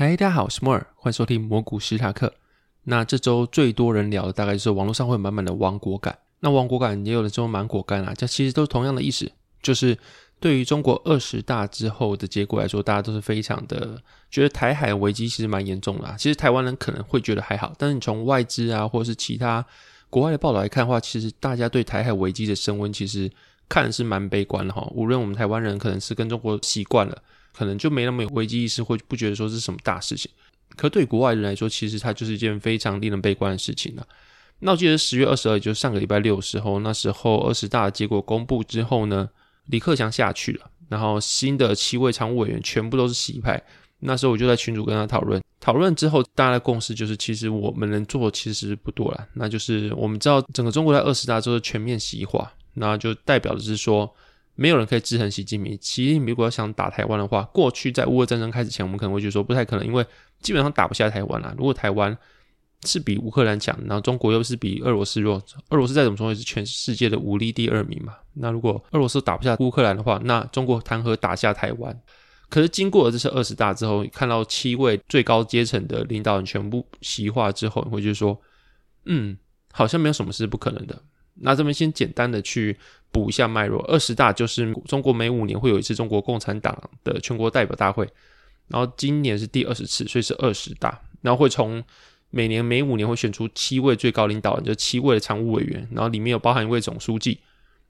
嗨，大家好，我是摩尔，欢迎收听摩股史塔克。那这周最多人聊的大概就是网络上会满满的亡国感。那亡国感也有的时候蛮果干啊，这其实都是同样的意思，就是对于中国二十大之后的结果来说，大家都是非常的觉得台海危机其实蛮严重的啊。其实台湾人可能会觉得还好，但是你从外资啊或者是其他国外的报道来看的话，其实大家对台海危机的升温其实看的是蛮悲观的哈。无论我们台湾人可能是跟中国习惯了。可能就没那么有危机意识，或不觉得说是什么大事情。可对国外人来说，其实它就是一件非常令人悲观的事情了。那我记得十月二十二，也就是上个礼拜六的时候，那时候二十大的结果公布之后呢，李克强下去了，然后新的七位常务委员全部都是习派。那时候我就在群组跟他讨论，讨论之后大家的共识就是，其实我们能做的其实不多了。那就是我们知道整个中国在二十大之后全面洗化，那就代表的是说。没有人可以制衡习近平。习近平如果要想打台湾的话，过去在乌俄战争开始前，我们可能会觉得说不太可能，因为基本上打不下台湾啦。如果台湾是比乌克兰强，然后中国又是比俄罗斯弱，俄罗斯再怎么说也是全世界的武力第二名嘛。那如果俄罗斯打不下乌克兰的话，那中国谈何打下台湾？可是经过了这次二十大之后，看到七位最高阶层的领导人全部习化之后，你会觉得说，嗯，好像没有什么是不可能的。那这边先简单的去补一下脉络。二十大就是中国每五年会有一次中国共产党的全国代表大会，然后今年是第二十次，所以是二十大。然后会从每年每五年会选出七位最高领导人，就七位的常务委员，然后里面有包含一位总书记。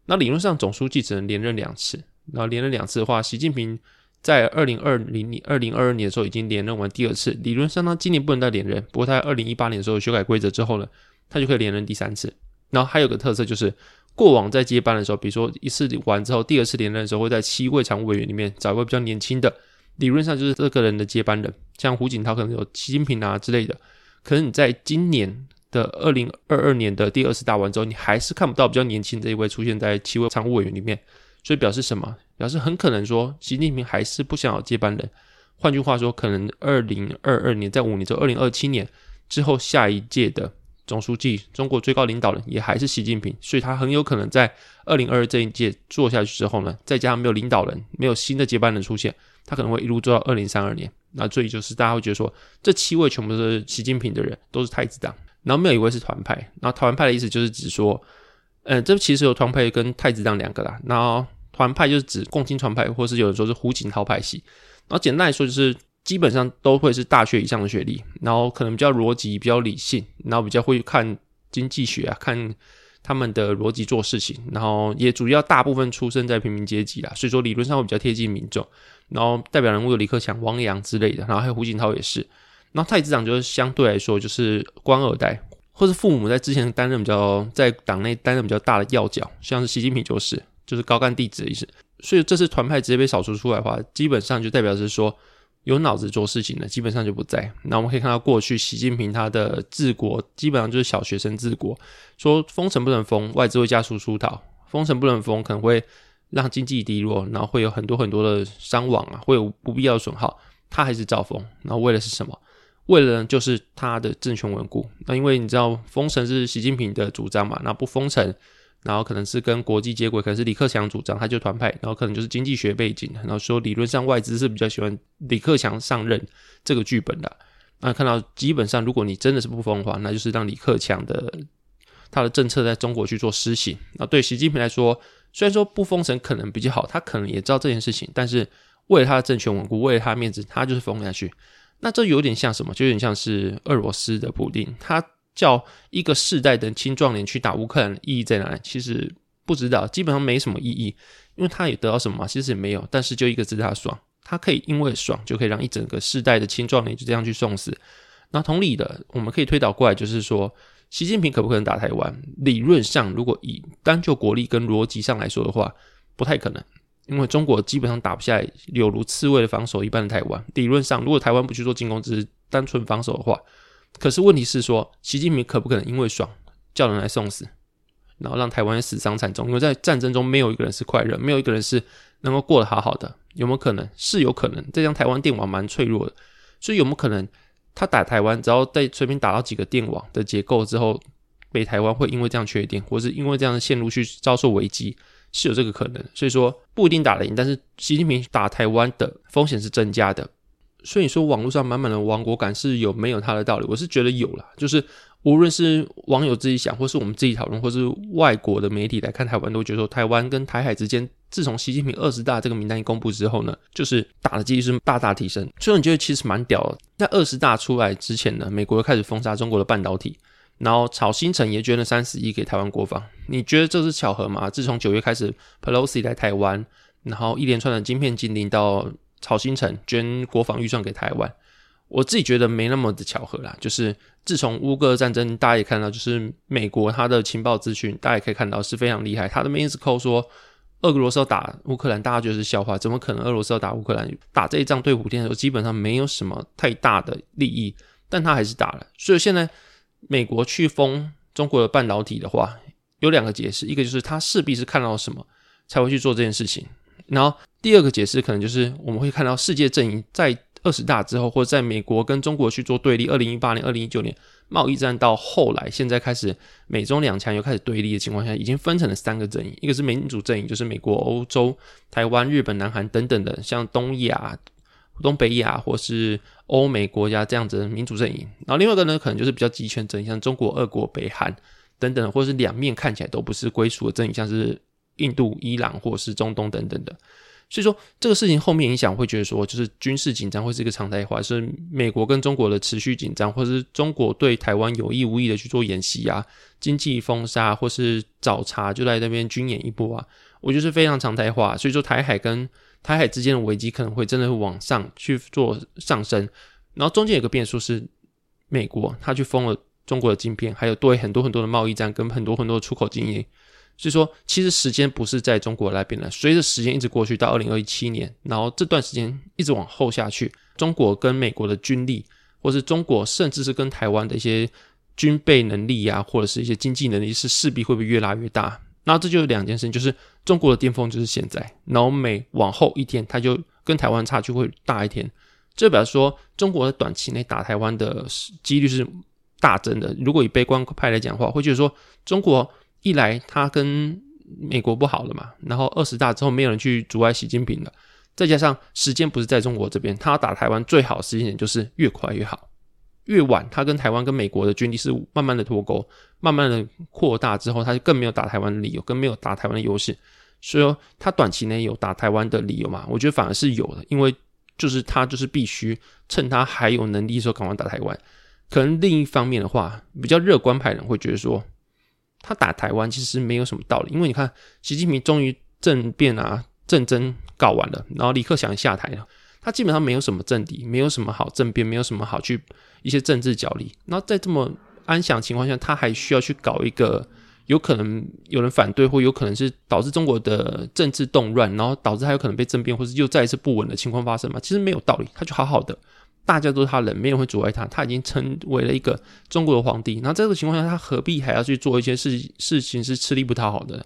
那理论上总书记只能连任两次，然后连任两次的话，习近平在二零二零年、二零二二年的时候已经连任完第二次，理论上他今年不能再连任。不过他在二零一八年的时候修改规则之后呢，他就可以连任第三次。然后还有个特色就是，过往在接班的时候，比如说一次完之后，第二次连任的时候，会在七位常务委员里面找一位比较年轻的，理论上就是这个人的接班人，像胡锦涛可能有习近平啊之类的。可是你在今年的二零二二年的第二次大完之后，你还是看不到比较年轻这一位出现在七位常务委员里面，所以表示什么？表示很可能说，习近平还是不想要接班人。换句话说，可能二零二二年在五年之后，二零二七年之后下一届的。总书记，中国最高领导人也还是习近平，所以他很有可能在二零二二这一届做下去之后呢，再加上没有领导人，没有新的接班人出现，他可能会一路做到二零三二年。那所以就是大家会觉得说，这七位全部都是习近平的人，都是太子党，然后没有一位是团派。然后团派的意思就是指说，嗯，这其实有团派跟太子党两个啦。然后团派就是指共青团派，或是有人说是胡锦涛派系。然后简单来说就是。基本上都会是大学以上的学历，然后可能比较逻辑、比较理性，然后比较会看经济学啊，看他们的逻辑做事情，然后也主要大部分出生在平民阶级啦，所以说理论上会比较贴近民众。然后代表人物有李克强、汪洋之类的，然后还有胡锦涛也是。然后太子党就是相对来说就是官二代，或是父母在之前担任比较在党内担任比较大的要角，像是习近平就是就是高干弟子的意思。所以这次团派直接被扫除出来的话，基本上就代表是说。有脑子做事情的基本上就不在。那我们可以看到，过去习近平他的治国基本上就是小学生治国，说封城不能封，外资会加速出逃；封城不能封，可能会让经济低落，然后会有很多很多的伤亡啊，会有不必要的损耗。他还是照封，然后为了是什么？为了就是他的政权稳固。那因为你知道封城是习近平的主张嘛，那不封城。然后可能是跟国际接轨，可能是李克强主张，他就团派，然后可能就是经济学背景，然后说理论上外资是比较喜欢李克强上任这个剧本的。那看到基本上，如果你真的是不封的话，那就是让李克强的他的政策在中国去做施行。那对习近平来说，虽然说不封城可能比较好，他可能也知道这件事情，但是为了他的政权稳固，为了他的面子，他就是封下去。那这有点像什么？就有点像是俄罗斯的普丁，他。叫一个世代的青壮年去打乌克兰，意义在哪里？其实不知道，基本上没什么意义，因为他也得到什么嘛？其实也没有。但是就一个字，他爽，他可以因为爽，就可以让一整个世代的青壮年就这样去送死。那同理的，我们可以推导过来，就是说，习近平可不可能打台湾？理论上，如果以单就国力跟逻辑上来说的话，不太可能，因为中国基本上打不下来，有如刺猬的防守一般的台湾。理论上，如果台湾不去做进攻，只是单纯防守的话，可是问题是说，习近平可不可能因为爽叫人来送死，然后让台湾死伤惨重？因为在战争中没有一个人是快乐，没有一个人是能够过得好好的，有没有可能？是有可能。这样台湾电网蛮脆弱的，所以有没有可能他打台湾，只要在随便打到几个电网的结构之后，北台湾会因为这样缺电，或是因为这样的线路去遭受危机？是有这个可能，所以说不一定打得赢，但是习近平打台湾的风险是增加的。所以说网络上满满的亡国感是有没有它的道理？我是觉得有啦，就是无论是网友自己想，或是我们自己讨论，或是外国的媒体来看台湾，都觉得说台湾跟台海之间，自从习近平二十大这个名单一公布之后呢，就是打的几率是大大提升。所以你觉得其实蛮屌的。在二十大出来之前呢，美国又开始封杀中国的半导体。然后曹兴诚也捐了三十亿给台湾国防，你觉得这是巧合吗？自从九月开始，Pelosi 来台湾，然后一连串的晶片禁令到曹兴诚捐国防预算给台湾，我自己觉得没那么的巧合啦。就是自从乌戈战争，大家也看到，就是美国他的情报资讯，大家也可以看到是非常厉害。他的 main 是扣说，俄罗斯要打乌克兰，大家觉得是笑话，怎么可能俄罗斯要打乌克兰？打这一仗对普丁来说基本上没有什么太大的利益，但他还是打了。所以现在。美国去封中国的半导体的话，有两个解释，一个就是他势必是看到什么才会去做这件事情，然后第二个解释可能就是我们会看到世界阵营在二十大之后，或者在美国跟中国去做对立，二零一八年、二零一九年贸易战到后来，现在开始美中两强又开始对立的情况下，已经分成了三个阵营，一个是民主阵营，就是美国、欧洲、台湾、日本、南韩等等的，像东亚。东北亚或是欧美国家这样子的民主阵营，然后另外一个呢，可能就是比较极权阵营，像中国、俄国、北韩等等，或是两面看起来都不是归属的阵营，像是印度、伊朗或是中东等等的。所以说这个事情后面影响会觉得说，就是军事紧张会是一个常态化，是美国跟中国的持续紧张，或是中国对台湾有意无意的去做演习啊，经济封杀或是找茬就在那边军演一波啊，我觉得是非常常态化。所以说台海跟台海之间的危机可能会真的会往上去做上升，然后中间有个变数是美国，他去封了中国的晶片，还有对很多很多的贸易战跟很多很多的出口经营，所以说其实时间不是在中国那边的，随着时间一直过去到二零二七年，然后这段时间一直往后下去，中国跟美国的军力，或是中国甚至是跟台湾的一些军备能力啊，或者是一些经济能力，是势必会不会越拉越大。那这就是两件事情，就是中国的巅峰就是现在，然后每往后一天，它就跟台湾差距会大一天。这表示说，中国在短期内打台湾的几率是大增的。如果以悲观派来讲的话，会觉得说，中国一来他跟美国不好了嘛，然后二十大之后没有人去阻碍习近平了，再加上时间不是在中国这边，他打台湾最好的时间点就是越快越好。越晚，他跟台湾、跟美国的军力是慢慢的脱钩，慢慢的扩大之后，他就更没有打台湾的理由，更没有打台湾的优势。所以说，他短期内有打台湾的理由嘛？我觉得反而是有的，因为就是他就是必须趁他还有能力的时候赶快打台湾。可能另一方面的话，比较乐观派人会觉得说，他打台湾其实没有什么道理，因为你看，习近平终于政变啊，政争搞完了，然后李克强下台了。他基本上没有什么政敌，没有什么好政变，没有什么好去一些政治角力。然后在这么安详情况下，他还需要去搞一个有可能有人反对，或有可能是导致中国的政治动乱，然后导致他有可能被政变，或是又再一次不稳的情况发生嘛？其实没有道理，他就好好的，大家都是他人，没人会阻碍他，他已经成为了一个中国的皇帝。那这个情况下，他何必还要去做一些事事情是吃力不讨好的？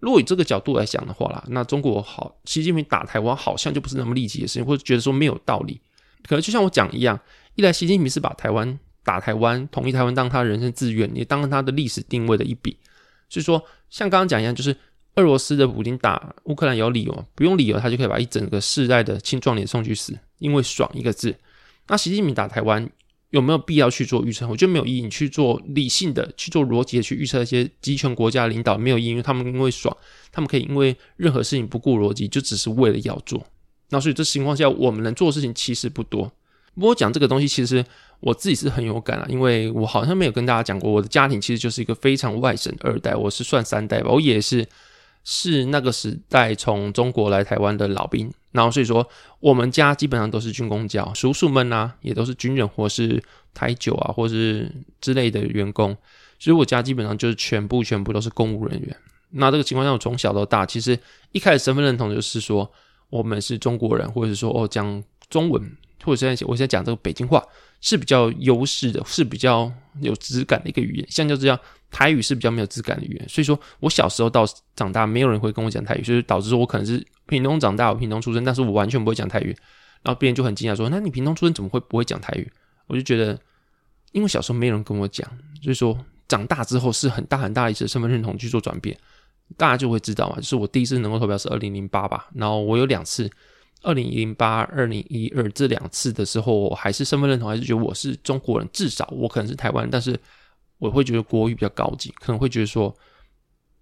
如果以这个角度来讲的话啦，那中国好，习近平打台湾好像就不是那么利己的事情，或者觉得说没有道理。可能就像我讲一样，一来习近平是把台湾打台湾，统一台湾当他人生志愿，也当他的历史定位的一笔。所以说，像刚刚讲一样，就是俄罗斯的普京打乌克兰有理由，不用理由他就可以把一整个世代的青壮年送去死，因为爽一个字。那习近平打台湾。有没有必要去做预测？我觉得没有意义。你去做理性的、去做逻辑的去预测一些集权国家领导没有意义，因为他们因为爽，他们可以因为任何事情不顾逻辑，就只是为了要做。那所以这情况下，我们能做的事情其实不多。不过讲这个东西，其实我自己是很有感啊，因为我好像没有跟大家讲过，我的家庭其实就是一个非常外省二代，我是算三代吧，我也是。是那个时代从中国来台湾的老兵，然后所以说我们家基本上都是军公教，叔叔们啊也都是军人或是台九啊或是之类的员工，所以我家基本上就是全部全部都是公务人员。那这个情况下，我从小到大其实一开始身份认同就是说我们是中国人，或者是说哦讲中文，或者现在我现在讲这个北京话，是比较优势的，是比较有质感的一个语言。相较之下，台语是比较没有质感的语言。所以说我小时候到长大，没有人会跟我讲台语，所以导致说我可能是屏东长大，我屏东出生，但是我完全不会讲台语。然后别人就很惊讶说：“那你屏东出生怎么会不会讲台语？”我就觉得，因为小时候没人跟我讲，所以说长大之后是很大很大一次身份认同去做转变。大家就会知道嘛，就是我第一次能够投票是二零零八吧，然后我有两次，二零零八、二零一二这两次的时候，我还是身份认同，还是觉得我是中国人，至少我可能是台湾，但是我会觉得国语比较高级，可能会觉得说，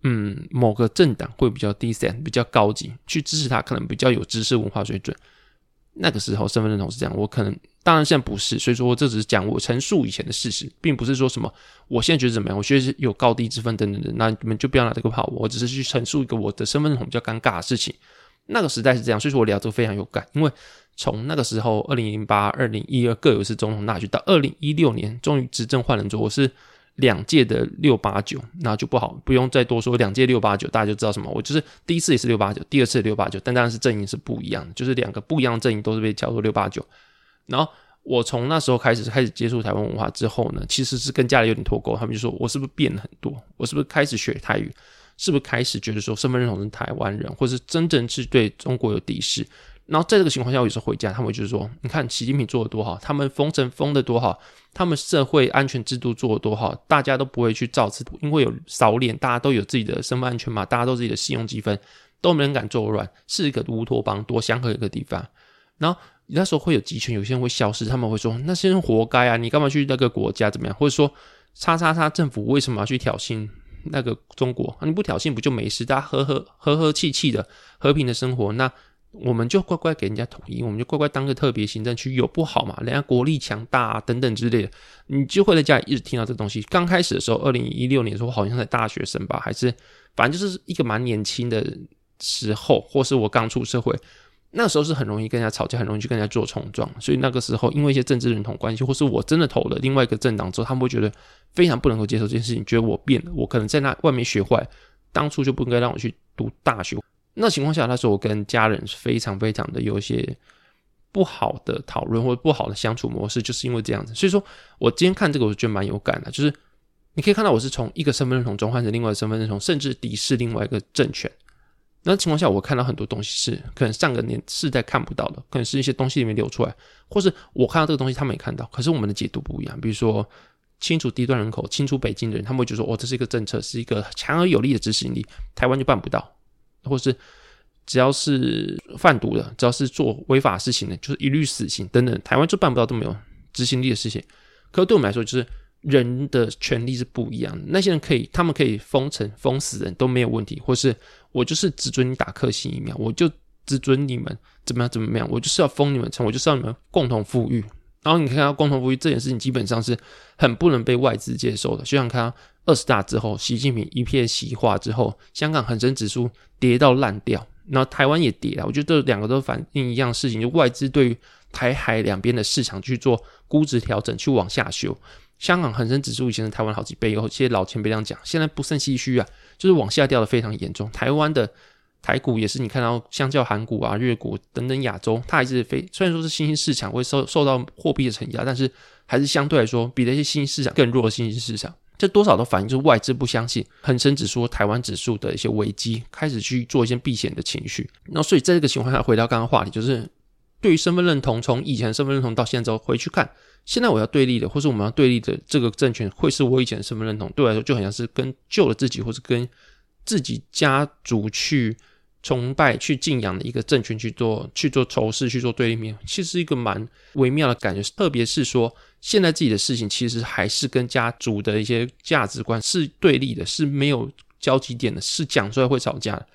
嗯，某个政党会比较 decent，比较高级，去支持他，可能比较有知识文化水准。那个时候身份认同是这样，我可能。当然现在不是，所以说这只是讲我陈述以前的事实，并不是说什么我现在觉得怎么样，我觉得有高低之分等等的，那你们就不要拿这个跑我，我只是去陈述一个我的身份认同比较尴尬的事情。那个时代是这样，所以说我聊这个非常有感，因为从那个时候二零零八、二零一二各有一次总统大选，到二零一六年终于执政换人之后，我是两届的六八九，那就不好，不用再多说，两届六八九大家就知道什么，我就是第一次也是六八九，第二次六八九，但当然是阵营是不一样的，就是两个不一样的阵营都是被叫做六八九。然后我从那时候开始开始接触台湾文化之后呢，其实是跟家里有点脱钩。他们就说我是不是变了很多？我是不是开始学台语？是不是开始觉得说身份认同是台湾人，或是真正是对中国有敌视？然后在这个情况下，我有时候回家，他们就是说，你看习近平做的多好，他们封城封的多好，他们社会安全制度做的多好，大家都不会去造次，因为有扫脸，大家都有自己的身份安全码，大家都自己的信用积分，都没人敢作乱，是一个乌托邦，多祥和一个地方。然后。那时候会有集权，有些人会消失，他们会说那些人活该啊！你干嘛去那个国家怎么样？或者说，叉叉叉政府为什么要去挑衅那个中国？你不挑衅不就没事？大家和和和和气气的和平的生活，那我们就乖乖给人家统一，我们就乖乖当个特别行政区，有不好嘛？人家国力强大啊，等等之类的，你就会在家里一直听到这东西。刚开始的时候，二零一六年的时候，好像在大学生吧，还是反正就是一个蛮年轻的时候，或是我刚出社会。那时候是很容易跟人家吵架，很容易去跟人家做冲撞，所以那个时候因为一些政治认同关系，或是我真的投了另外一个政党之后，他们会觉得非常不能够接受这件事情，觉得我变了，我可能在那外面学坏，当初就不应该让我去读大学。那情况下，那时候我跟家人是非常非常的有一些不好的讨论或者不好的相处模式，就是因为这样子。所以说我今天看这个，我觉得蛮有感的，就是你可以看到我是从一个身份认同转换成另外一个身份认同，甚至敌视另外一个政权。那情况下，我看到很多东西是可能上个年世代看不到的，可能是一些东西里面流出来，或是我看到这个东西，他们也看到，可是我们的解读不一样。比如说，清除低端人口、清除北京的人，他们会觉得说，哦，这是一个政策，是一个强而有力的执行力，台湾就办不到，或是只要是贩毒的，只要是做违法事情的，就是一律死刑等等，台湾就办不到这么有执行力的事情。可是对我们来说，就是。人的权利是不一样的，那些人可以，他们可以封城、封死人都没有问题，或是我就是只准你打克星疫苗，我就只准你们怎么样怎么样，我就是要封你们城，我就是要你们共同富裕。然后你看到共同富裕这件事情，基本上是很不能被外资接受的。就像看二十大之后，习近平一片西化之后，香港恒生指数跌到烂掉，然后台湾也跌了。我觉得这两个都反映一样事情，就外资对于台海两边的市场去做估值调整，去往下修。香港恒生指数以前是台湾好几倍，有些老前辈这样讲，现在不胜唏嘘啊，就是往下掉的非常严重。台湾的台股也是，你看到相较韩股啊、日股等等亚洲，它还是非虽然说是新兴市场会受受到货币的承压，但是还是相对来说比那些新兴市场更弱的新兴市场。这多少都反映就是外资不相信恒生指数、台湾指数的一些危机，开始去做一些避险的情绪。那所以在这个情况下，回到刚刚话题，就是对于身份认同，从以前身份认同到现在回去看。现在我要对立的，或是我们要对立的这个政权，会是我以前的身份认同，对我来说就很像是跟旧的自己，或是跟自己家族去崇拜、去敬仰的一个政权去做去做仇视、去做对立面，其实是一个蛮微妙的感觉。特别是说，现在自己的事情其实还是跟家族的一些价值观是对立的，是没有交集点的，是讲出来会吵架的。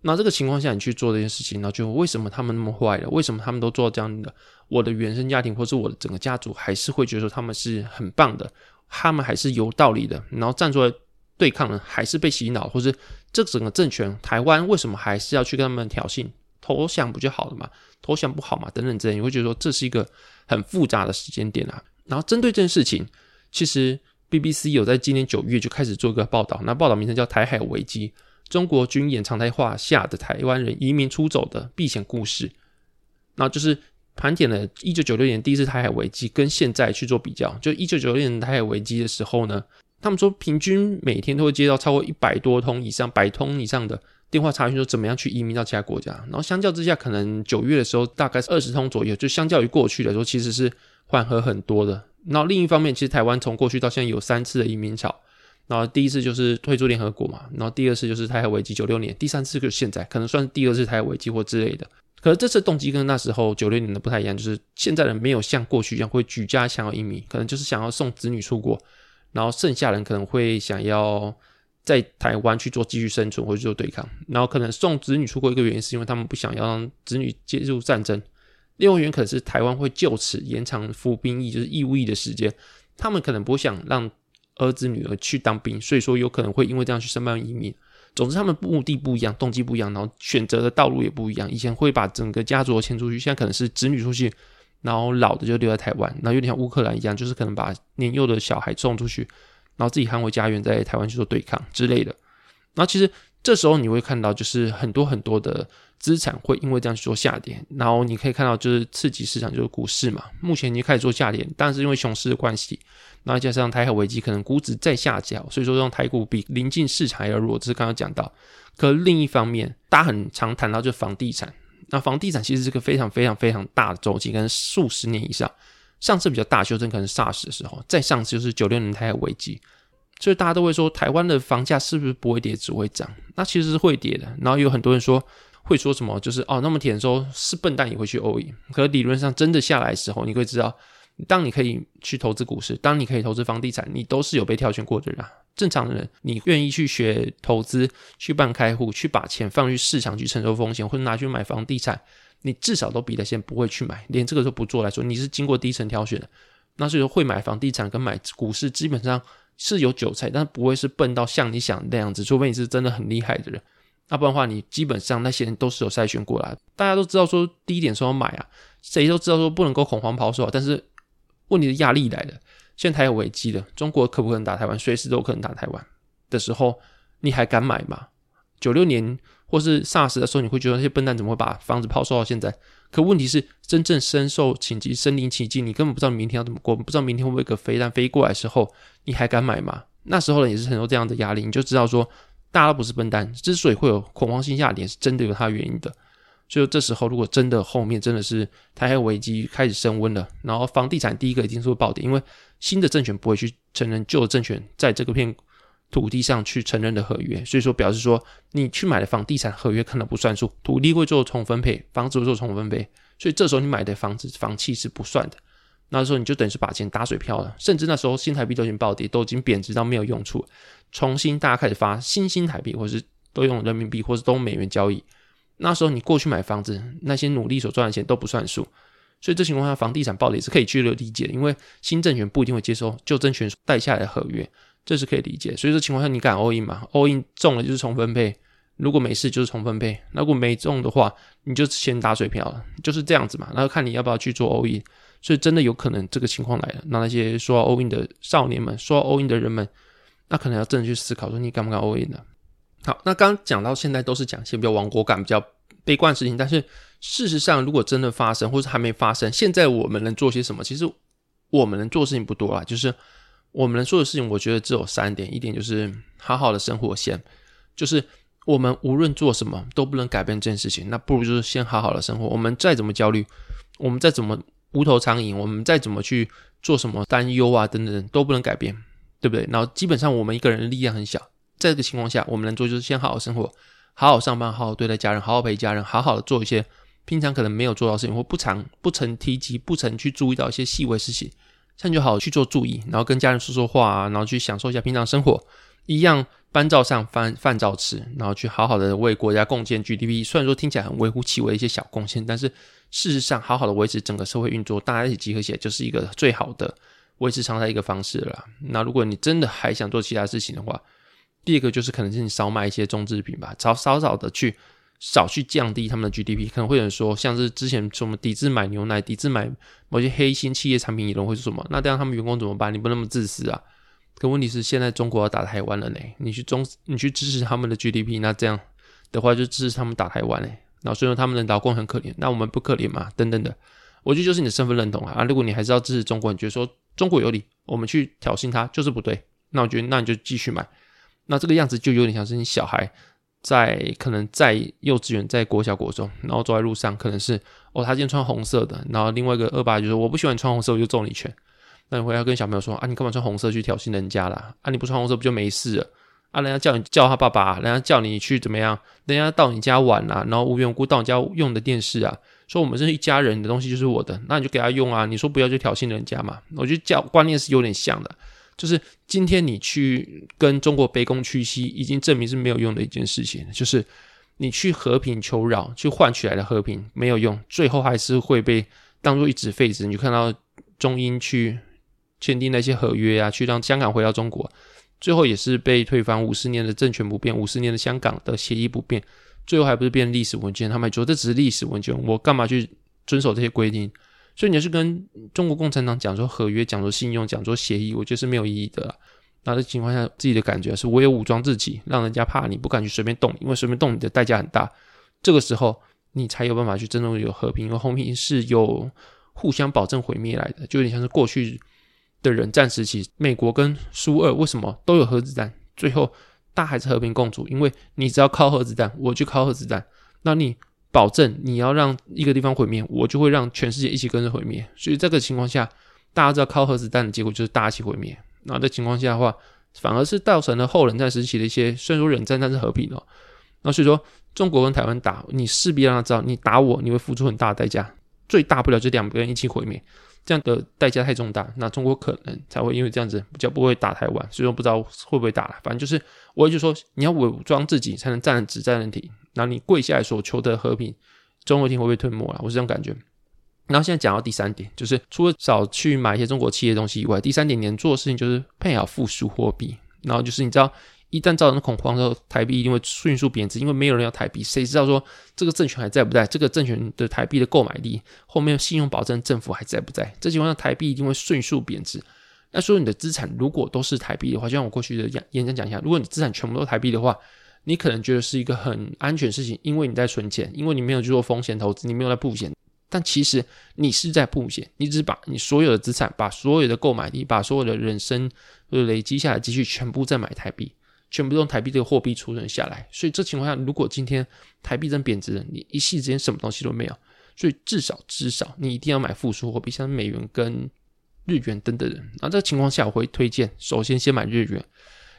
那这个情况下，你去做这件事情，那就为什么他们那么坏了？为什么他们都做这样的？我的原生家庭，或是我的整个家族，还是会觉得说他们是很棒的，他们还是有道理的。然后站出来对抗呢，还是被洗脑，或是这整个政权，台湾为什么还是要去跟他们挑衅？投降不就好了嘛？投降不好嘛？等等之类，你会觉得说这是一个很复杂的时间点啊。然后针对这件事情，其实 BBC 有在今年九月就开始做一个报道，那报道名称叫《台海危机》。中国军演常态化下的台湾人移民出走的避险故事，那就是盘点了一九九六年第一次台海危机跟现在去做比较。就一九九六年台海危机的时候呢，他们说平均每天都会接到超过一百多通以上、百通以上的电话查询，说怎么样去移民到其他国家。然后相较之下，可能九月的时候大概是二十通左右，就相较于过去来说，其实是缓和很多的。然后另一方面，其实台湾从过去到现在有三次的移民潮。然后第一次就是退出联合国嘛，然后第二次就是台海危机九六年，第三次就是现在，可能算是第二次台海危机或之类的。可是这次动机跟那时候九六年的不太一样，就是现在人没有像过去一样会举家想要移民，可能就是想要送子女出国，然后剩下人可能会想要在台湾去做继续生存或者做对抗。然后可能送子女出国一个原因是因为他们不想要让子女介入战争，另外一个原因可能是台湾会就此延长服兵役，就是义务役的时间，他们可能不想让。儿子女儿去当兵，所以说有可能会因为这样去申办移民。总之，他们目的不一样，动机不一样，然后选择的道路也不一样。以前会把整个家族迁出去，现在可能是子女出去，然后老的就留在台湾。然后有点像乌克兰一样，就是可能把年幼的小孩送出去，然后自己捍卫家园，在台湾去做对抗之类的。然后其实这时候你会看到，就是很多很多的。资产会因为这样去做下跌，然后你可以看到就是刺激市场，就是股市嘛，目前已经开始做下跌，但是因为熊市的关系，然后加上台海危机，可能估值再下降，所以说让台股比临近市场还要弱。这是刚刚讲到。可另一方面，大家很常谈到就是房地产，那房地产其实是个非常非常非常大的周期，可能数十年以上。上次比较大修正可能 SARS 的时候，再上次就是九六年台海危机，所以大家都会说台湾的房价是不是不会跌，只会涨？那其实是会跌的。然后有很多人说。会说什么？就是哦，那么甜说是笨蛋也会去 all in。可理论上真的下来的时候，你会知道，当你可以去投资股市，当你可以投资房地产，你都是有被挑选过的人啊。正常的人，你愿意去学投资，去办开户，去把钱放去市场去承受风险，或者拿去买房地产，你至少都比那些不会去买，连这个都不做来说，你是经过低层挑选的。那所以说，会买房地产跟买股市，基本上是有韭菜，但不会是笨到像你想那样子，除非你是真的很厉害的人。要不然的话，你基本上那些人都是有筛选过来。大家都知道说低点时候买啊，谁都知道说不能够恐慌抛售啊。但是问题的压力来了，现在台有危机的，中国可不可能打台湾？随时都有可能打台湾的时候，你还敢买吗？九六年或是 SARS 的时候，你会觉得那些笨蛋怎么会把房子抛售到现在？可问题是，真正深受其境、身临其境，你根本不知道明天要怎么过，不知道明天会不会有个飞弹飞过来时候，你还敢买吗？那时候呢，也是很多这样的压力，你就知道说。大家都不是笨蛋，之所以会有恐慌性下跌，是真的有它原因的。所以这时候，如果真的后面真的是台海危机开始升温了，然后房地产第一个一定是会暴跌，因为新的政权不会去承认旧的政权在这个片土地上去承认的合约，所以说表示说你去买的房地产合约可能不算数，土地会做重分配，房子会做重分配，所以这时候你买的房子房契是不算的。那时候你就等于是把钱打水漂了，甚至那时候新台币都已经暴跌，都已经贬值到没有用处。重新大家开始发新新台币，或是都用人民币，或是都美元交易。那时候你过去买房子，那些努力所赚的钱都不算数。所以这情况下，房地产暴跌是可以去理解的，因为新政权不一定会接受旧政权带下来的合约，这是可以理解。所以说情况下，你敢 all in 吗？all in 中了就是重分配，如果没事就是重分配，那如果没中的话，你就先打水漂了，就是这样子嘛。然后看你要不要去做 all in。所以真的有可能这个情况来了，那那些说 all in 的少年们，说 all in 的人们，那可能要真的去思考说你敢不敢 all in 呢？好，那刚刚讲到现在都是讲一些比较亡国感、比较悲观的事情，但是事实上如果真的发生，或是还没发生，现在我们能做些什么？其实我们能做事情不多啦，就是我们能做的事情，我觉得只有三点，一点就是好好的生活先，就是我们无论做什么都不能改变这件事情，那不如就是先好好的生活。我们再怎么焦虑，我们再怎么。无头苍蝇，我们再怎么去做什么担忧啊等等都不能改变，对不对？然后基本上我们一个人的力量很小，在这个情况下，我们能做就是先好好生活，好好上班，好好对待家人，好好陪家人，好好的做一些平常可能没有做到事情或不常不曾提及、不曾去注意到一些细微事情，这样就好去做注意，然后跟家人说说话啊，然后去享受一下平常生活，一样班照上，饭饭照吃，然后去好好的为国家贡献 GDP。虽然说听起来很微乎其微的一些小贡献，但是。事实上，好好的维持整个社会运作，大家一起集合起来，就是一个最好的维持常态一个方式了。那如果你真的还想做其他事情的话，第二个就是可能是你少买一些中制品吧，少少少的去少去降低他们的 GDP。可能会有人说，像是之前什么抵制买牛奶、抵制买某些黑心企业产品，有人会说什么？那这样他们员工怎么办？你不那么自私啊？可问题是，现在中国要打台湾了呢，你去中你去支持他们的 GDP，那这样的话就支持他们打台湾呢。然后虽然他们的劳工很可怜，那我们不可怜嘛？等等的，我觉得就是你的身份认同啊。啊，如果你还是要支持中国，你觉得说中国有理，我们去挑衅他就是不对，那我觉得那你就继续买。那这个样子就有点像是你小孩在可能在幼稚园、在国小、国中，然后走在路上，可能是哦，他今天穿红色的，然后另外一个恶霸就说我不喜欢穿红色，我就揍你一拳。那你回来跟小朋友说啊，你干嘛穿红色去挑衅人家啦？啊，你不穿红色不就没事了？啊，人家叫你叫他爸爸，人家叫你去怎么样？人家到你家玩啊，然后无缘无故到你家用的电视啊，说我们是一家人的东西就是我的，那你就给他用啊。你说不要就挑衅人家嘛？我觉得教观念是有点像的，就是今天你去跟中国卑躬屈膝，已经证明是没有用的一件事情。就是你去和平求饶，去换取来的和平没有用，最后还是会被当做一纸废纸。你就看到中英去。签订那些合约啊，去让香港回到中国，最后也是被推翻。五十年的政权不变，五十年的香港的协议不变，最后还不是变历史文件？他们还说这只是历史文件，我干嘛去遵守这些规定？所以你要是跟中国共产党讲说合约，讲说信用，讲说协议，我觉得是没有意义的啦。那这情况下，自己的感觉是唯有武装自己，让人家怕你，不敢去随便动，因为随便动你的代价很大。这个时候你才有办法去真正有和平，因为和平是有互相保证毁灭来的，就有点像是过去。的冷战时期，美国跟苏俄为什么都有核子弹？最后大还是和平共处，因为你只要靠核子弹，我就靠核子弹。那你保证你要让一个地方毁灭，我就会让全世界一起跟着毁灭。所以这个情况下，大家知道靠核子弹的结果就是大家一起毁灭。那这情况下的话，反而是造成了后冷战时期的一些虽然说冷战，但是和平哦。那所以说，中国跟台湾打，你势必让他知道，你打我，你会付出很大的代价，最大不了就两个人一起毁灭。这样的代价太重大，那中国可能才会因为这样子比较不会打台湾，所以说不知道会不会打了。反正就是，我也就说，你要伪装自己才能站直站人体，然后你跪下来所求的和平，中国一定会被吞没了。我是这种感觉。然后现在讲到第三点，就是除了少去买一些中国企业的东西以外，第三点你能做的事情就是配好附属货币，然后就是你知道。一旦造成恐慌之后，台币一定会迅速贬值，因为没有人要台币。谁知道说这个政权还在不在？这个政权的台币的购买力，后面信用保证政府还在不在？这情况下，台币一定会迅速贬值。那说你的资产如果都是台币的话，就像我过去的演演讲讲一下，如果你资产全部都是台币的话，你可能觉得是一个很安全的事情，因为你在存钱，因为你没有去做风险投资，你没有在布险。但其实你是在布险，你只把你所有的资产、把所有的购买力、把所有的人生累积下来积蓄全部在买台币。全部都用台币这个货币储存下来，所以这情况下，如果今天台币真贬值了，你一夕之间什么东西都没有，所以至少至少你一定要买复苏货币，像美元跟日元等等的。那这个情况下，我会推荐首先先买日元，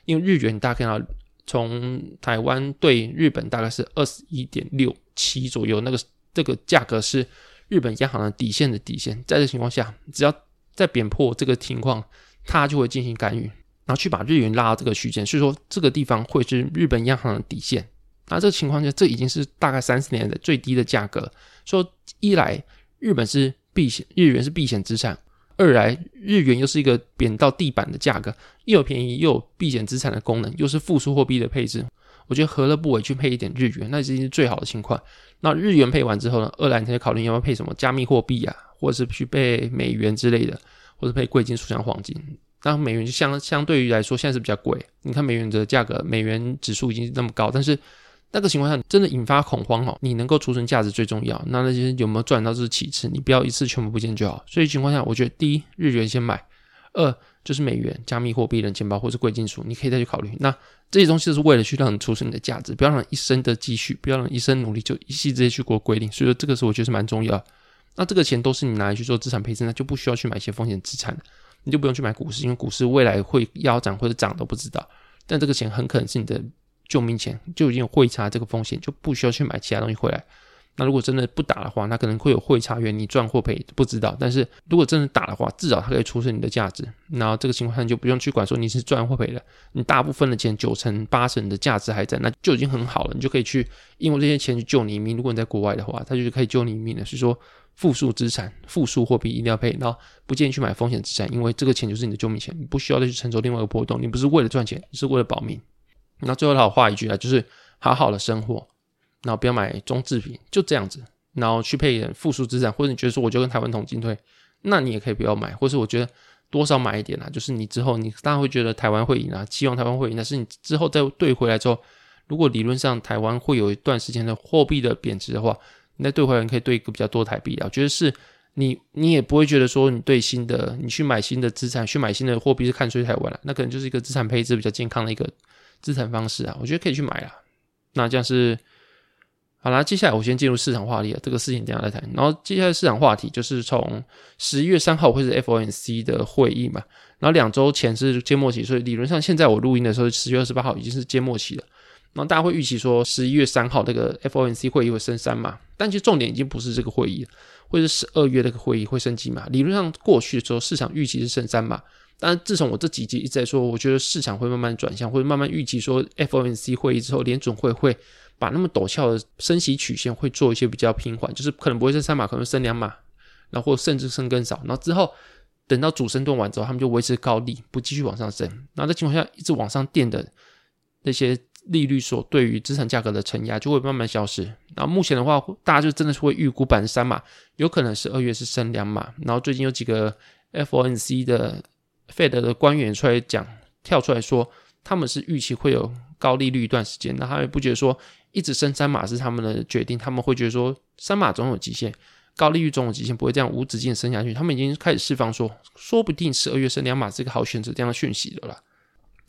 因为日元大家看到从台湾对日本大概是二十一点六七左右，那个这个价格是日本央行的底线的底线，在这情况下，只要再贬破这个情况，它就会进行干预。然后去把日元拉到这个区间，所以说这个地方会是日本央行的底线。那这个情况下，这已经是大概三十年的最低的价格。说一来日本是避险，日元是避险资产；二来日元又是一个贬到地板的价格，又有便宜又有避险资产的功能，又是负数货币的配置。我觉得何乐不为去配一点日元，那已经是最好的情况。那日元配完之后呢，二来你可以考虑要不要配什么加密货币啊，或者是去配美元之类的，或者配贵金属像黄金。那美元就相相对于来说，现在是比较贵。你看美元的价格，美元指数已经那么高，但是那个情况下真的引发恐慌哦，你能够储存价值最重要。那那些有没有赚到这是其次，你不要一次全部不见就好。所以情况下，我觉得第一日元先买，二就是美元、加密货币、冷钱包或是贵金属，你可以再去考虑。那这些东西是为了去让你储存你的价值，不要让一生的积蓄，不要让一生努力就一夕之间去过规定。所以说这个是我觉得是蛮重要。那这个钱都是你拿来去做资产配置，那就不需要去买一些风险资产。你就不用去买股市，因为股市未来会要涨或者涨都不知道。但这个钱很可能是你的救命钱，就已经有汇差这个风险，就不需要去买其他东西回来。那如果真的不打的话，那可能会有汇差源，你赚或赔不知道。但是如果真的打的话，至少它可以储存你的价值。然后这个情况下你就不用去管说你是赚或赔了，你大部分的钱九成八成的价值还在，那就已经很好了。你就可以去用这些钱去救你一命。如果你在国外的话，它就是可以救你一命的。所以说。负数资产、负数货币一定要配，然后不建议去买风险资产，因为这个钱就是你的救命钱，你不需要再去承受另外一个波动。你不是为了赚钱，你是为了保命。那最后他话一句啊，就是好好的生活，然后不要买中制品，就这样子。然后去配一点负数资产，或者你觉得说我就跟台湾同进退，那你也可以不要买，或是我觉得多少买一点啊，就是你之后你当然会觉得台湾会赢啊，期望台湾会赢，但是你之后再兑回来之后，如果理论上台湾会有一段时间的货币的贬值的话。那兑回来可以兑一个比较多台币啊，我觉得是你你也不会觉得说你对新的你去买新的资产去买新的货币是看衰台湾了，那可能就是一个资产配置比较健康的一个资产方式啊，我觉得可以去买啦。那这样是好啦，接下来我先进入市场话题了，这个事情等下再谈。然后接下来市场话题就是从十一月三号会是 FOMC 的会议嘛，然后两周前是揭幕期，所以理论上现在我录音的时候十月二十八号已经是揭幕期了。然后大家会预期说十一月三号那个 FOMC 会议会升三嘛，但其实重点已经不是这个会议了。或者十二月那个会议会升级码？理论上过去的时候市场预期是升三码，但自从我这几集一直在说，我觉得市场会慢慢转向，或者慢慢预期说 FOMC 会议之后联准会会把那么陡峭的升息曲线会做一些比较平缓，就是可能不会升三码，可能升两码，然后甚至升更少，然后之后等到主升段完之后，他们就维持高利，不继续往上升。然后在情况下一直往上垫的那些。利率所对于资产价格的承压就会慢慢消失。然后目前的话，大家就真的是会预估百分之三码，有可能是二月是升两码。然后最近有几个 FOMC 的 Fed 的官员出来讲，跳出来说他们是预期会有高利率一段时间。那他们不觉得说一直升三码是他们的决定，他们会觉得说三码总有极限，高利率总有极限，不会这样无止境升下去。他们已经开始释放说，说不定十二月升两码是一个好选择这样的讯息的了。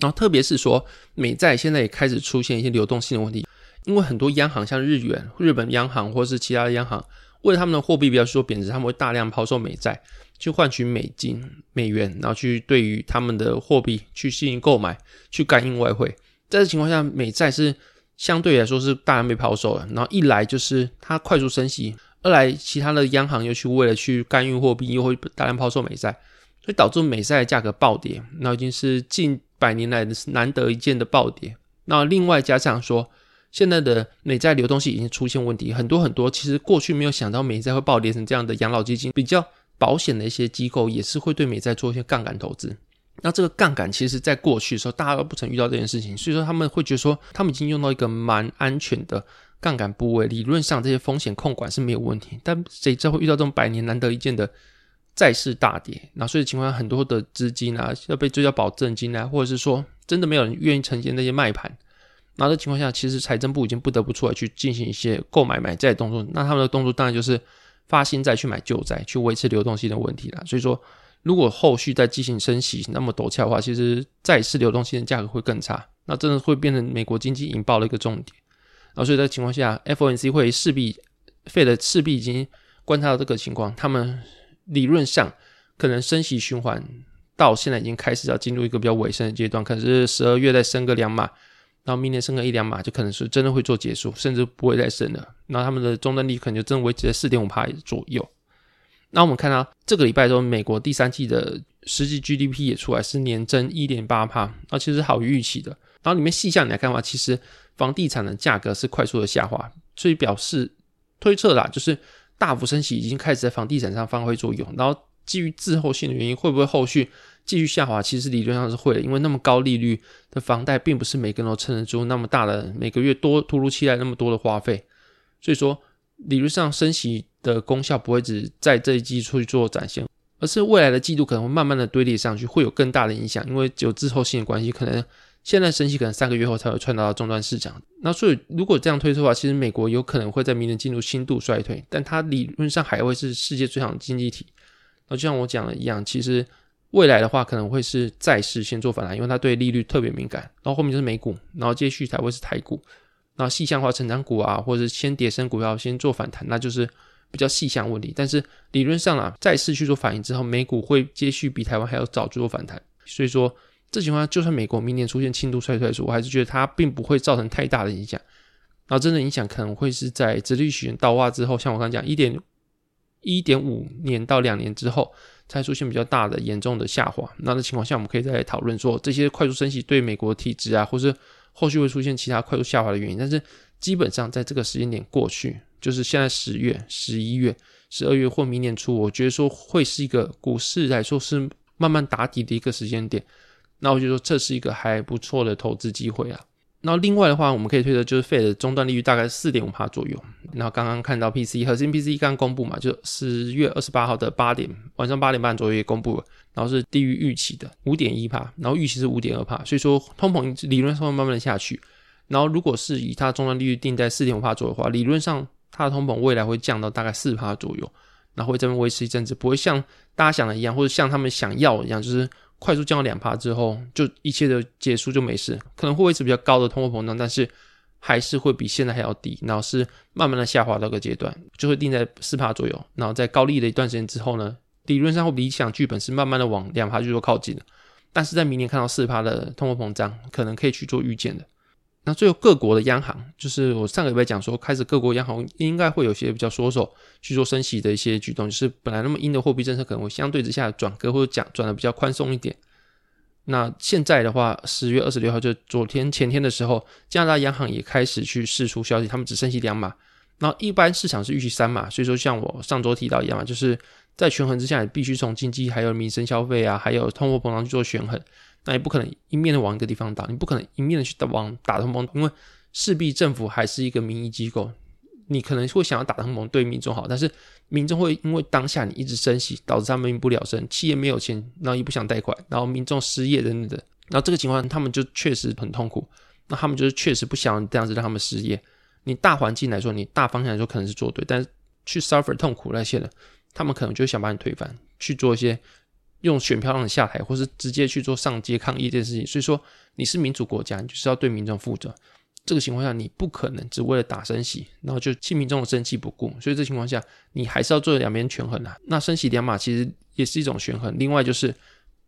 然后，特别是说，美债现在也开始出现一些流动性的问题，因为很多央行，像日元、日本央行或是其他的央行，为了他们的货币不要说贬值，他们会大量抛售美债，去换取美金、美元，然后去对于他们的货币去进行购买，去干预外汇。在这情况下，美债是相对来说是大量被抛售了。然后一来就是它快速升息，二来其他的央行又去为了去干预货币，又会大量抛售美债，所以导致美债的价格暴跌。那已经是近。百年来的是难得一见的暴跌。那另外加上说，现在的美债流动性已经出现问题，很多很多其实过去没有想到美债会暴跌成这样的养老基金，比较保险的一些机构也是会对美债做一些杠杆投资。那这个杠杆其实在过去的时候，大家都不曾遇到这件事情，所以说他们会觉得说，他们已经用到一个蛮安全的杠杆部位，理论上这些风险控管是没有问题。但谁知道会遇到这种百年难得一见的？债市大跌，那所以情况下很多的资金啊要被追缴保证金啊，或者是说真的没有人愿意承接那些卖盘，那这情况下其实财政部已经不得不出来去进行一些购买买债的动作，那他们的动作当然就是发新债去买旧债，去维持流动性的问题了。所以说，如果后续再进行升息那么陡峭的话，其实债市流动性的价格会更差，那真的会变成美国经济引爆的一个重点。然后所以在情况下，FOMC 会势必，Fed 势必已经观察到这个情况，他们。理论上，可能升息循环到现在已经开始要进入一个比较尾声的阶段，可能是十二月再升个两码，然后明年升个一两码，就可能是真的会做结束，甚至不会再升了。那他们的终端利率可能就真的维持在四点五趴左右。那我们看到这个礼拜中，美国第三季的实际 GDP 也出来，是年增一点八趴，那其实好于预期的。然后里面细项来看的话，其实房地产的价格是快速的下滑，所以表示推测啦，就是。大幅升息已经开始在房地产上发挥作用，然后基于滞后性的原因，会不会后续继续下滑？其实理论上是会的，因为那么高利率的房贷，并不是每个人都撑得住那么大的每个月多突如其来那么多的花费，所以说理论上升息的功效不会只在这一季出去做展现，而是未来的季度可能会慢慢的堆叠上去，会有更大的影响，因为有滞后性的关系，可能。现在升息可能三个月后才会传导到终端市场，那所以如果这样推测的话，其实美国有可能会在明年进入轻度衰退，但它理论上还会是世界最强经济体。那就像我讲的一样，其实未来的话可能会是债市先做反弹，因为它对利率特别敏感，然后后面就是美股，然后接续才会是台股。然后细项化成长股啊，或者是先跌升股票先做反弹，那就是比较细项问题。但是理论上啊，债市去做反应之后，美股会接续比台湾还要早做反弹，所以说。这情况下，就算美国明年出现轻度衰退的时候，我还是觉得它并不会造成太大的影响。然后，真的影响可能会是在殖利率倒挂之后，像我刚刚讲，一点一点五年到两年之后，才出现比较大的严重的下滑。那的情况下，我们可以再来讨论说，这些快速升息对美国体质啊，或是后续会出现其他快速下滑的原因。但是，基本上在这个时间点过去，就是现在十月、十一月、十二月或明年初，我觉得说会是一个股市来说是慢慢打底的一个时间点。那我就说这是一个还不错的投资机会啊。然后另外的话，我们可以推测就是费的终端利率大概四点五帕左右。然后刚刚看到 PCE 核心 P C 刚公布嘛，就十月二十八号的八点晚上八点半左右也公布了，然后是低于预期的五点一帕，然后预期是五点二帕，所以说通膨理论上会慢慢的下去。然后如果是以它终端利率定在四点五帕左右的话，理论上它的通膨未来会降到大概四帕左右。然后会这边维持一阵子，不会像大家想的一样，或者像他们想要一样，就是快速降到两趴之后，就一切的结束就没事，可能会维持比较高的通货膨胀，但是还是会比现在还要低，然后是慢慢的下滑到个阶段，就会定在四趴左右，然后在高利的一段时间之后呢，理论上会理想剧本是慢慢的往两趴去做靠近的，但是在明年看到四趴的通货膨胀，可能可以去做预见的。那最后各国的央行，就是我上个礼拜讲说，开始各国央行应该会有些比较缩手去做升息的一些举动，就是本来那么鹰的货币政策可能会相对之下转鸽或者讲转的比较宽松一点。那现在的话，十月二十六号就昨天前天的时候，加拿大央行也开始去释出消息，他们只升息两码。那一般市场是预期三码，所以说像我上周提到一样嘛，就是在权衡之下，你必须从经济还有民生消费啊，还有通货膨胀去做权衡。那也不可能一面的往一个地方打，你不可能一面的去打往打通盟，因为势必政府还是一个民意机构，你可能会想要打通盟对民众好，但是民众会因为当下你一直升息，导致他们民不聊生，企业没有钱，然后也不想贷款，然后民众失业等等的，然后这个情况他们就确实很痛苦，那他们就是确实不想这样子让他们失业。你大环境来说，你大方向来说可能是做对，但是去 suffer 痛苦那些的，他们可能就想把你推翻，去做一些。用选票让你下台，或是直接去做上街抗议这件事情。所以说，你是民主国家，你就是要对民众负责。这个情况下，你不可能只为了打升息，然后就弃民众的生气不顾。所以这情况下，你还是要做两边权衡啊。那升息两码其实也是一种权衡。另外就是，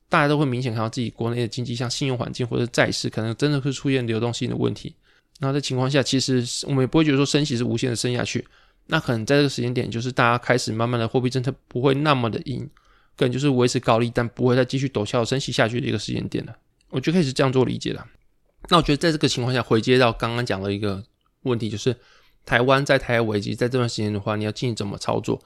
大家都会明显看到自己国内的经济，像信用环境或者债市，可能真的会出现流动性的问题。那这情况下，其实我们也不会觉得说升息是无限的升下去。那可能在这个时间点，就是大家开始慢慢的货币政策不会那么的硬。可能就是维持高利，但不会再继续陡峭升息下去的一个时间点了。我就可以是这样做理解了。那我觉得在这个情况下，回接到刚刚讲的一个问题，就是台湾在台海危机在这段时间的话，你要进行怎么操作？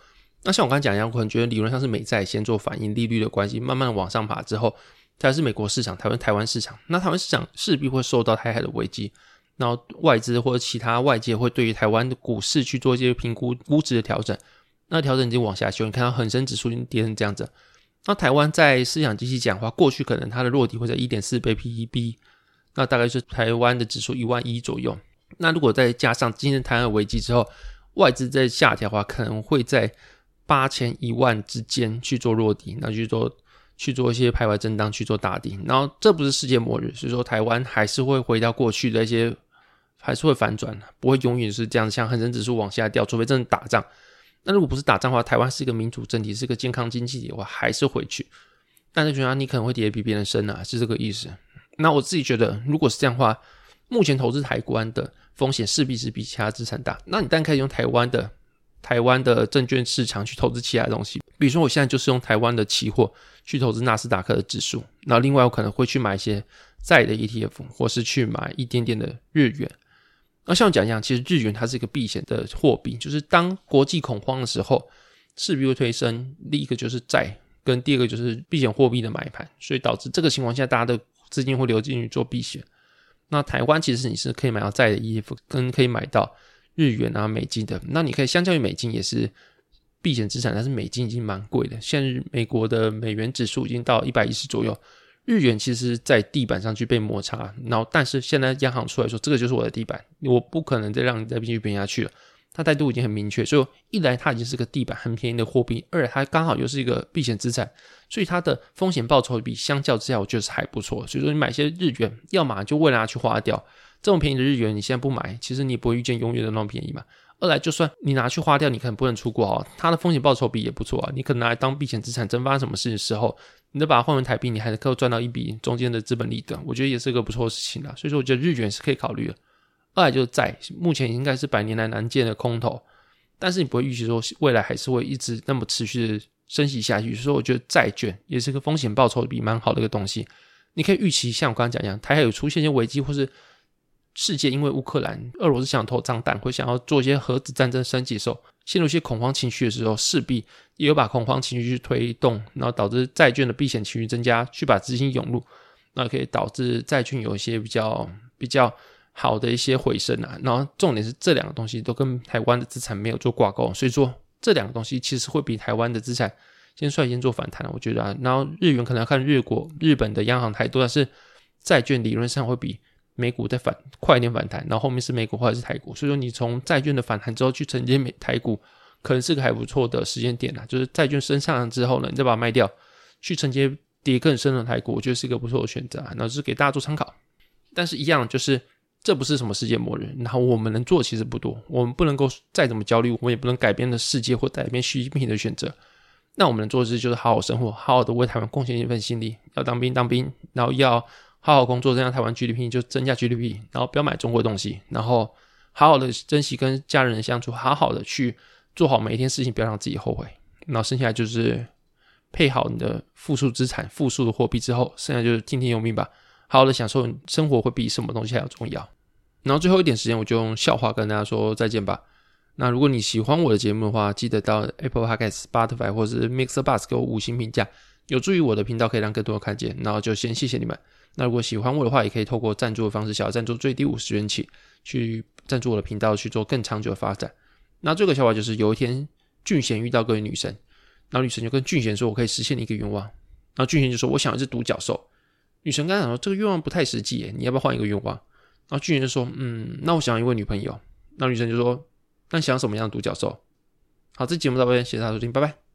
那像我刚刚讲一样，我可能觉得理论上是美债先做反应，利率的关系慢慢的往上爬之后，才是美国市场，台湾台湾市场。那台湾市场势必会受到台海的危机，然后外资或者其他外界会对于台湾的股市去做一些评估估值的调整。那调整已经往下修，你看到恒生指数已经跌成这样子。那台湾在思想机器讲话，过去可能它的落底会在一点四倍 PEB，那大概是台湾的指数一万一左右。那如果再加上今天台海危机之后，外资在下调的话，可能会在八千一万之间去做落底，那去做去做一些徘徊震荡，去做打底。然后这不是世界末日，所以说台湾还是会回到过去的一些，还是会反转，不会永远是这样，像恒生指数往下掉，除非真的打仗。那如果不是打仗的话，台湾是一个民主政体，是一个健康经济体的话，还是回去。但是觉得你可能会跌得比别人深啊，是这个意思。那我自己觉得，如果是这样的话，目前投资台湾的风险势必是比其他资产大。那你当然可以用台湾的台湾的证券市场去投资其他东西，比如说我现在就是用台湾的期货去投资纳斯达克的指数。那另外我可能会去买一些债的 ETF，或是去买一点点的日元。那像我讲一样，其实日元它是一个避险的货币，就是当国际恐慌的时候，势必会推升。第一个就是债，跟第二个就是避险货币的买盘，所以导致这个情况下，大家的资金会流进去做避险。那台湾其实你是可以买到债的 ETF，跟可以买到日元啊、美金的。那你可以相较于美金也是避险资产，但是美金已经蛮贵的，现在美国的美元指数已经到一百一十左右。日元其实，在地板上去被摩擦，然后但是现在央行出来说，这个就是我的地板，我不可能再让你再继续贬下去了。它态度已经很明确，所以一来它已经是个地板很便宜的货币，二来它刚好又是一个避险资产，所以它的风险报酬比相较之下，我觉得是还不错。所以说你买些日元，要么就为了拿去花掉，这么便宜的日元，你现在不买，其实你不会遇见永远的那么便宜嘛。二来，就算你拿去花掉，你可能不能出国哦，它的风险报酬比也不错啊。你可能拿来当避险资产，真发生什么事的时候，你再把它换成台币，你还能够赚到一笔中间的资本利得，我觉得也是个不错的事情啦。所以说，我觉得日元是可以考虑的。二来就是债，目前应该是百年来难见的空头，但是你不会预期说未来还是会一直那么持续的升息下去。所以说，我觉得债券也是个风险报酬比蛮好的一个东西。你可以预期像我刚刚讲一样，台海有出现一些危机，或是。世界因为乌克兰、俄罗斯想投脏弹，会想要做一些核子战争升级的时候，陷入一些恐慌情绪的时候，势必也有把恐慌情绪去推动，然后导致债券的避险情绪增加，去把资金涌入，那可以导致债券有一些比较比较好的一些回升啊。然后重点是这两个东西都跟台湾的资产没有做挂钩，所以说这两个东西其实会比台湾的资产先率先做反弹，我觉得啊。然后日元可能要看日国、日本的央行态度，但是债券理论上会比。美股再反快一点反弹，然后后面是美股或者是台股，所以说你从债券的反弹之后去承接美台股，可能是个还不错的时间点啦。就是债券升上来之后呢，你再把它卖掉，去承接跌更深的台股，我觉得是一个不错的选择啊。那就是给大家做参考。但是，一样就是这不是什么世界末日，然后我们能做其实不多。我们不能够再怎么焦虑，我们也不能改变的世界或改变习近平的选择。那我们能做的事就是好好生活，好好的为台湾贡献一份心力。要当兵当兵，然后要好好工作，增加台湾 GDP 就增加 GDP，然后不要买中国东西，然后好好的珍惜跟家人相处，好好的去做好每一天事情，不要让自己后悔。然后剩下就是配好你的复数资产、复数的货币之后，剩下就是听天由命吧。好好的享受生活会比什么东西还要重要。然后最后一点时间，我就用笑话跟大家说再见吧。那如果你喜欢我的节目的话，记得到 Apple Podcast、Spotify 或者是 MixerBox 给我五星评价，有助于我的频道可以让更多人看见。然后就先谢谢你们。那如果喜欢我的话，也可以透过赞助的方式，小额赞助最低五十元起，去赞助我的频道去做更长久的发展。那这个笑话就是有一天俊贤遇到各位女神，然后女神就跟俊贤说：“我可以实现你一个愿望。”然后俊贤就说：“我想要一只独角兽。”女神刚才说：“这个愿望不太实际耶，你要不要换一个愿望？”然后俊贤就说：“嗯，那我想要一位女朋友。”那女神就说。那想要什么样的独角兽？好，这节目到这边，谢谢大家收听，拜拜。